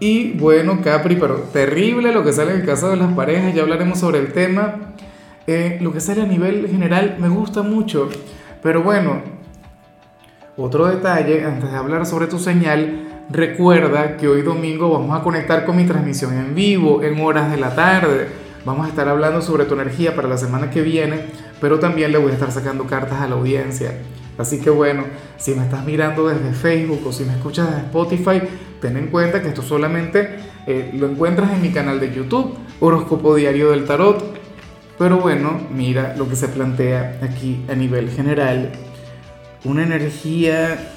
Y bueno, Capri, pero terrible lo que sale en el caso de las parejas, ya hablaremos sobre el tema. Eh, lo que sale a nivel general me gusta mucho, pero bueno, otro detalle, antes de hablar sobre tu señal, recuerda que hoy domingo vamos a conectar con mi transmisión en vivo, en horas de la tarde. Vamos a estar hablando sobre tu energía para la semana que viene, pero también le voy a estar sacando cartas a la audiencia. Así que bueno, si me estás mirando desde Facebook o si me escuchas desde Spotify, ten en cuenta que esto solamente eh, lo encuentras en mi canal de YouTube, Horóscopo Diario del Tarot. Pero bueno, mira lo que se plantea aquí a nivel general. Una energía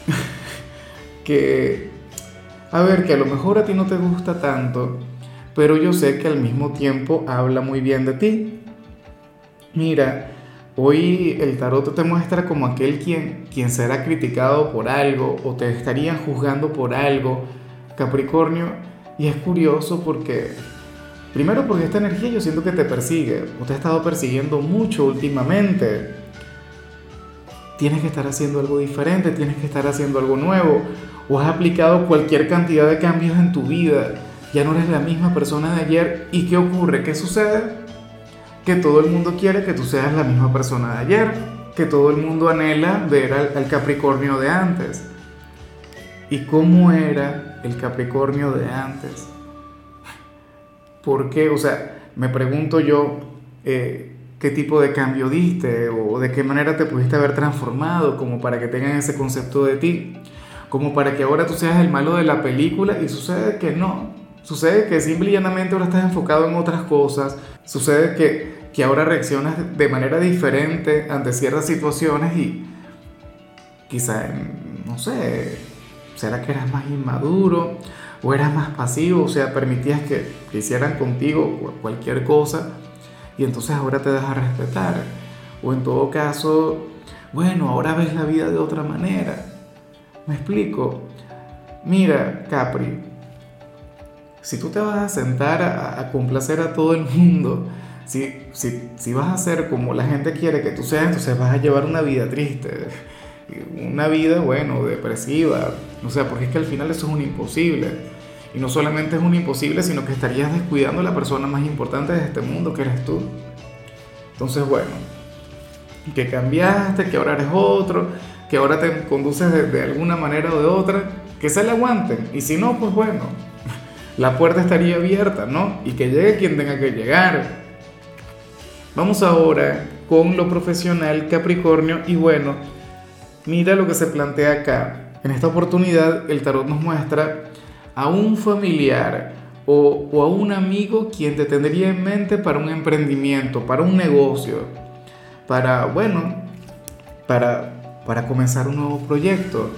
que, a ver, que a lo mejor a ti no te gusta tanto, pero yo sé que al mismo tiempo habla muy bien de ti. Mira, Hoy el tarot te muestra como aquel quien, quien será criticado por algo o te estarían juzgando por algo, Capricornio. Y es curioso porque, primero porque esta energía yo siento que te persigue o te ha estado persiguiendo mucho últimamente. Tienes que estar haciendo algo diferente, tienes que estar haciendo algo nuevo o has aplicado cualquier cantidad de cambios en tu vida. Ya no eres la misma persona de ayer. ¿Y qué ocurre? ¿Qué sucede? Que todo el mundo quiere que tú seas la misma persona de ayer, que todo el mundo anhela ver al, Capricornio de antes. ¿Y cómo era el Capricornio de antes? ¿Por qué? O sea, me pregunto yo, eh, ¿qué tipo de cambio diste o de qué manera te pudiste haber transformado como para que tengan ese concepto de ti? Como para que ahora tú seas el malo de la película y sucede que no. Sucede que simple y llanamente ahora estás enfocado en otras cosas. Sucede que, que ahora reaccionas de manera diferente ante ciertas situaciones y quizá, no sé, ¿será que eras más inmaduro o eras más pasivo? O sea, permitías que, que hicieran contigo cualquier cosa y entonces ahora te dejas respetar. O en todo caso, bueno, ahora ves la vida de otra manera. ¿Me explico? Mira, Capri, si tú te vas a sentar a, complacer a todo el mundo, si, si, si, vas a ser como la gente quiere que tú seas, entonces vas a llevar una vida triste, una vida, bueno, depresiva, o sea, porque es que al final eso es un imposible. Y no solamente es un imposible, sino que estarías descuidando a la persona más importante de este mundo, que eres tú. Entonces, bueno, que cambiaste, que ahora eres otro, que ahora te conduces de, alguna manera o de otra, que se le aguanten. Y si no, pues bueno, la puerta estaría abierta, ¿no? Y que llegue quien tenga que llegar. Vamos ahora con lo profesional Capricornio y bueno, mira lo que se plantea acá. En esta oportunidad el tarot nos muestra a un familiar o, a un amigo quien te tendría en mente para un emprendimiento, para un negocio, para, bueno, para, para comenzar un nuevo proyecto.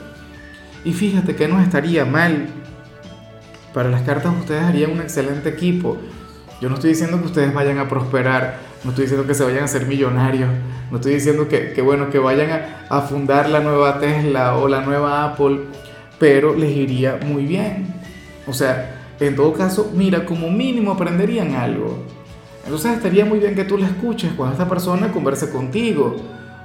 Y fíjate que no estaría mal para las cartas ustedes harían un excelente equipo. Yo no estoy diciendo que ustedes vayan a prosperar, no estoy diciendo que se vayan a ser millonarios, no estoy diciendo que, bueno, que vayan a, a, fundar la nueva Tesla o la nueva Apple, pero les iría muy bien. O sea, en todo caso, mira, como mínimo aprenderían algo. Entonces estaría muy bien que tú la escuches cuando esta persona converse contigo.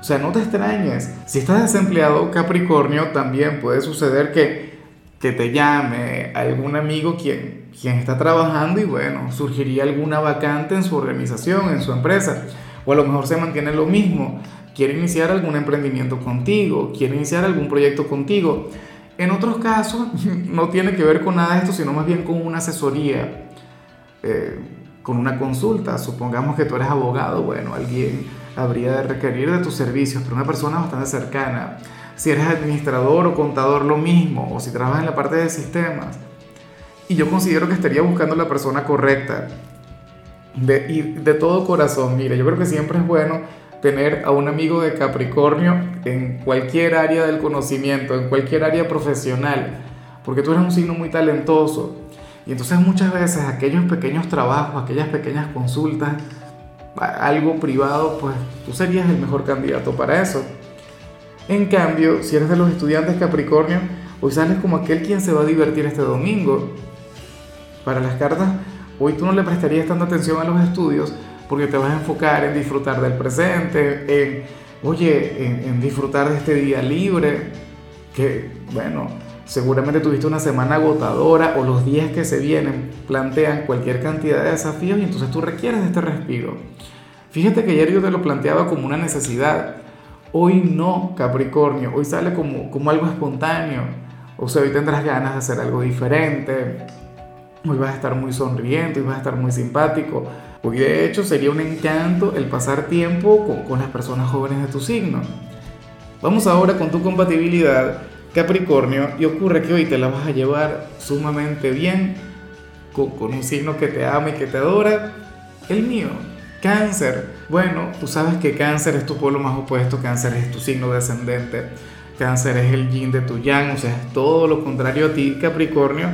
O sea, no te extrañes. Si estás desempleado, Capricornio, también puede suceder que que te llame algún amigo quien, quien está trabajando y bueno, surgiría alguna vacante en su organización, en su empresa, o a lo mejor se mantiene lo mismo, quiere iniciar algún emprendimiento contigo, quiere iniciar algún proyecto contigo. En otros casos no tiene que ver con nada de esto, sino más bien con una asesoría, eh, con una consulta. Supongamos que tú eres abogado, bueno, alguien habría de requerir de tus servicios, pero una persona bastante cercana si eres administrador o contador lo mismo, o si trabajas en la parte de sistemas. Y yo considero que estaría buscando la persona correcta. De, y de todo corazón, mire, yo creo que siempre es bueno tener a un amigo de Capricornio en cualquier área del conocimiento, en cualquier área profesional, porque tú eres un signo muy talentoso. Y entonces muchas veces aquellos pequeños trabajos, aquellas pequeñas consultas, algo privado, pues tú serías el mejor candidato para eso. En cambio, si eres de los estudiantes Capricornio, hoy sales como aquel quien se va a divertir este domingo. Para las cartas, hoy tú no le prestarías tanta atención a los estudios porque te vas a enfocar en disfrutar del presente, en, oye, en, disfrutar de este día libre, que, bueno, seguramente tuviste una semana agotadora o los días que se vienen plantean cualquier cantidad de desafíos y entonces tú requieres de este respiro. Fíjate que ayer yo te lo planteaba como una necesidad. Hoy no, Capricornio, hoy sale como, como algo espontáneo. O sea, hoy tendrás ganas de hacer algo diferente. Hoy vas a estar muy sonriente, hoy vas a estar muy simpático. Hoy de hecho sería un encanto el pasar tiempo con, con las personas jóvenes de tu signo. Vamos ahora con tu compatibilidad Capricornio y ocurre que hoy te la vas a llevar sumamente bien con, con, un signo que te ama y que te adora, el mío, cáncer. Bueno, tú sabes que cáncer es tu polo más opuesto, cáncer es tu signo descendente, cáncer es el yin de tu yang, o sea, es todo lo contrario a ti, Capricornio,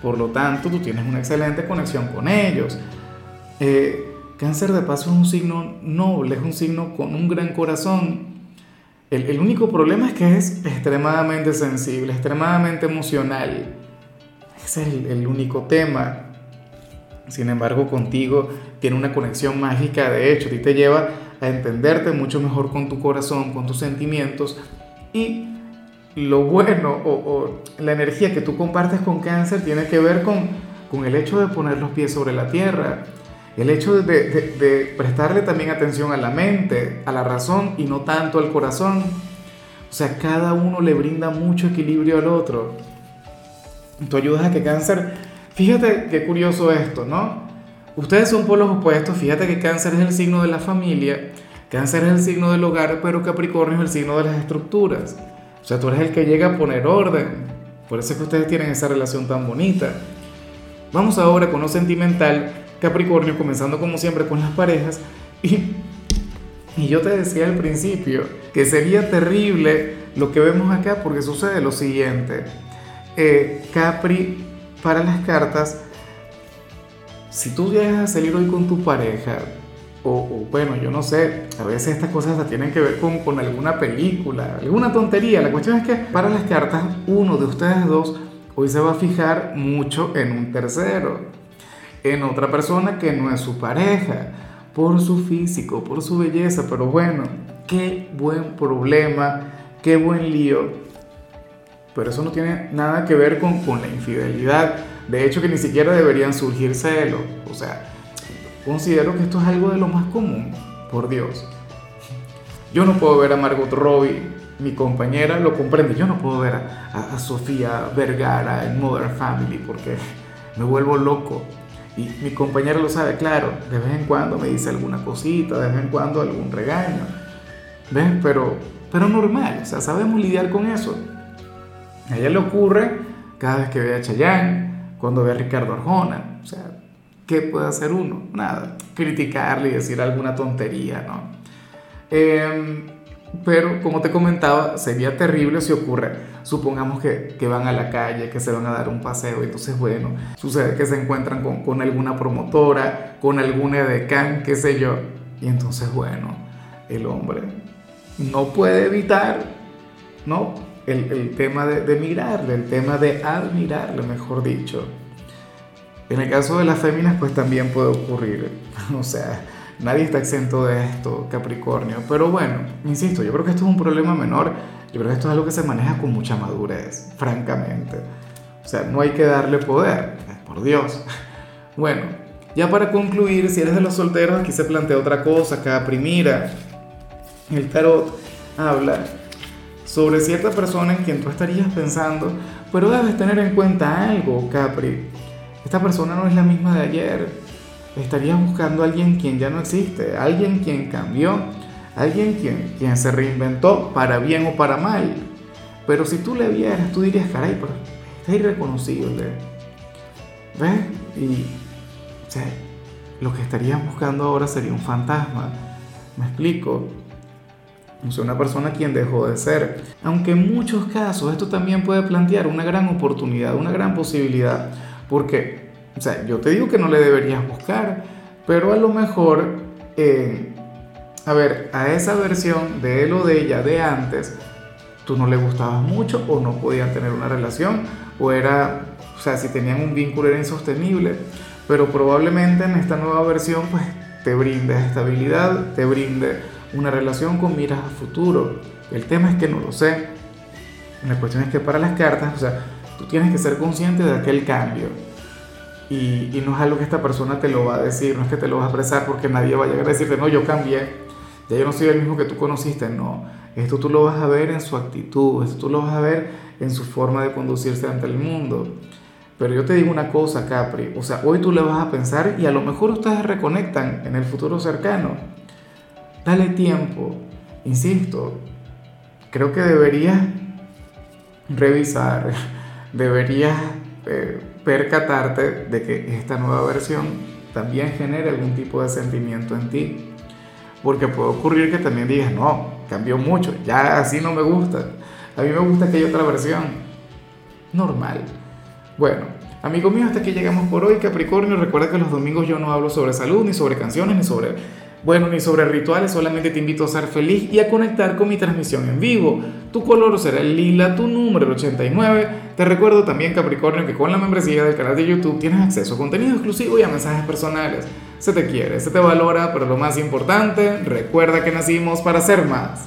por lo tanto tú tienes una excelente conexión con ellos. Eh, cáncer de paso es un signo noble, es un signo con un gran corazón, el, único problema es que es extremadamente sensible, extremadamente emocional. Ese es el, el único tema. Sin embargo, contigo tiene una conexión mágica, de hecho, a ti te lleva a entenderte mucho mejor con tu corazón, con tus sentimientos y lo bueno o, la energía que tú compartes con cáncer tiene que ver con, con el hecho de poner los pies sobre la tierra, el hecho de, prestarle también atención a la mente, a la razón y no tanto al corazón. O sea, cada uno le brinda mucho equilibrio al otro. Tú ayudas a que cáncer... Fíjate qué curioso esto, ¿no? Ustedes son polos opuestos, fíjate que cáncer es el signo de la familia, cáncer es el signo del hogar, pero Capricornio es el signo de las estructuras. O sea, tú eres el que llega a poner orden. Por eso es que ustedes tienen esa relación tan bonita. Vamos ahora con lo sentimental Capricornio, comenzando como siempre con las parejas. Y, y yo te decía al principio que sería terrible lo que vemos acá porque sucede lo siguiente. Eh, Capri, para las cartas, si tú llegas a salir hoy con tu pareja, o, bueno, yo no sé, a veces estas cosas tienen que ver con, con alguna película, alguna tontería. La cuestión es que para las cartas, uno de ustedes dos hoy se va a fijar mucho en un tercero en otra persona que no es su pareja, por su físico, por su belleza, pero bueno, qué buen problema, qué buen lío. Pero eso no tiene nada que ver con, con la infidelidad. De hecho, que ni siquiera deberían surgir celos. O sea, considero que esto es algo de lo más común, por Dios. Yo no puedo ver a Margot Robbie, mi compañera lo comprende. Yo no puedo ver a, a Sofía Vergara en Modern Family porque me vuelvo loco. Y mi compañero lo sabe, claro, de vez en cuando me dice alguna cosita, de vez en cuando algún regaño. ¿Ves? Pero, pero normal, o sea, sabemos lidiar con eso. A ella le ocurre cada vez que ve a Chayanne, cuando ve a Ricardo Arjona. O sea, ¿qué puede hacer uno? Nada, criticarle y decir alguna tontería, ¿no? Eh, pero como te comentaba, sería terrible si ocurre, supongamos que, que, van a la calle, que se van a dar un paseo, entonces bueno, sucede que se encuentran con, con alguna promotora, con algún edecán, qué sé yo, y entonces bueno, el hombre no puede evitar, ¿no? El, el tema de, de mirarle, el tema de admirarle, mejor dicho. En el caso de las féminas, pues también puede ocurrir, o sea, Nadie está exento de esto, Capricornio. Pero bueno, insisto, yo creo que esto es un problema menor. Yo creo que esto es algo que se maneja con mucha madurez, francamente. O sea, no hay que darle poder, por Dios. Bueno, ya para concluir, si eres de los solteros, aquí se plantea otra cosa, Capri. Mira, el tarot habla sobre cierta persona en quien tú estarías pensando, pero debes tener en cuenta algo, Capri. Esta persona no es la misma de ayer estarías buscando a alguien quien ya no existe, alguien quien cambió, alguien quien, quien se reinventó para bien o para mal. Pero si tú le vieras, tú dirías, caray, pero está irreconocible. ¿Ves? Y, o lo que estarías buscando ahora sería un fantasma. ¿Me explico? O sea, una persona quien dejó de ser. Aunque en muchos casos esto también puede plantear una gran oportunidad, una gran posibilidad. Porque o sea, yo te digo que no le deberías buscar, pero a lo mejor eh, a ver, a esa versión de él o de ella de antes, tú no le gustabas mucho o no podían tener una relación o era, o sea, si tenían un vínculo era insostenible, pero probablemente en esta nueva versión pues te brinde estabilidad, te brinde una relación con miras a futuro. El tema es que no lo sé. La cuestión es que para las cartas, o sea, tú tienes que ser consciente de aquel cambio. Y, y, no es algo que esta persona te lo va a decir, no es que te lo vas a expresar porque nadie va a llegar a decirte, no, yo cambié, ya yo no soy el mismo que tú conociste, no. Esto tú lo vas a ver en su actitud, esto tú lo vas a ver en su forma de conducirse ante el mundo. Pero yo te digo una cosa, Capri, o sea, hoy tú le vas a pensar y a lo mejor ustedes reconectan en el futuro cercano. Dale tiempo, insisto, creo que deberías revisar, deberías eh, percatarte de que esta nueva versión también genere algún tipo de sentimiento en ti. Porque puede ocurrir que también digas, no, cambió mucho, ya así no me gusta. A mí me gusta que haya otra versión. Normal. Bueno, amigo mío, hasta aquí llegamos por hoy. Capricornio, recuerda que los domingos yo no hablo sobre salud, ni sobre canciones, ni sobre bueno, ni sobre rituales, solamente te invito a ser feliz y a conectar con mi transmisión en vivo. Tu color será el lila, tu número el 89. Te recuerdo también, Capricornio, que con la membresía del canal de YouTube tienes acceso a contenido exclusivo y a mensajes personales. Se te quiere, se te valora, pero lo más importante, recuerda que nacimos para ser más.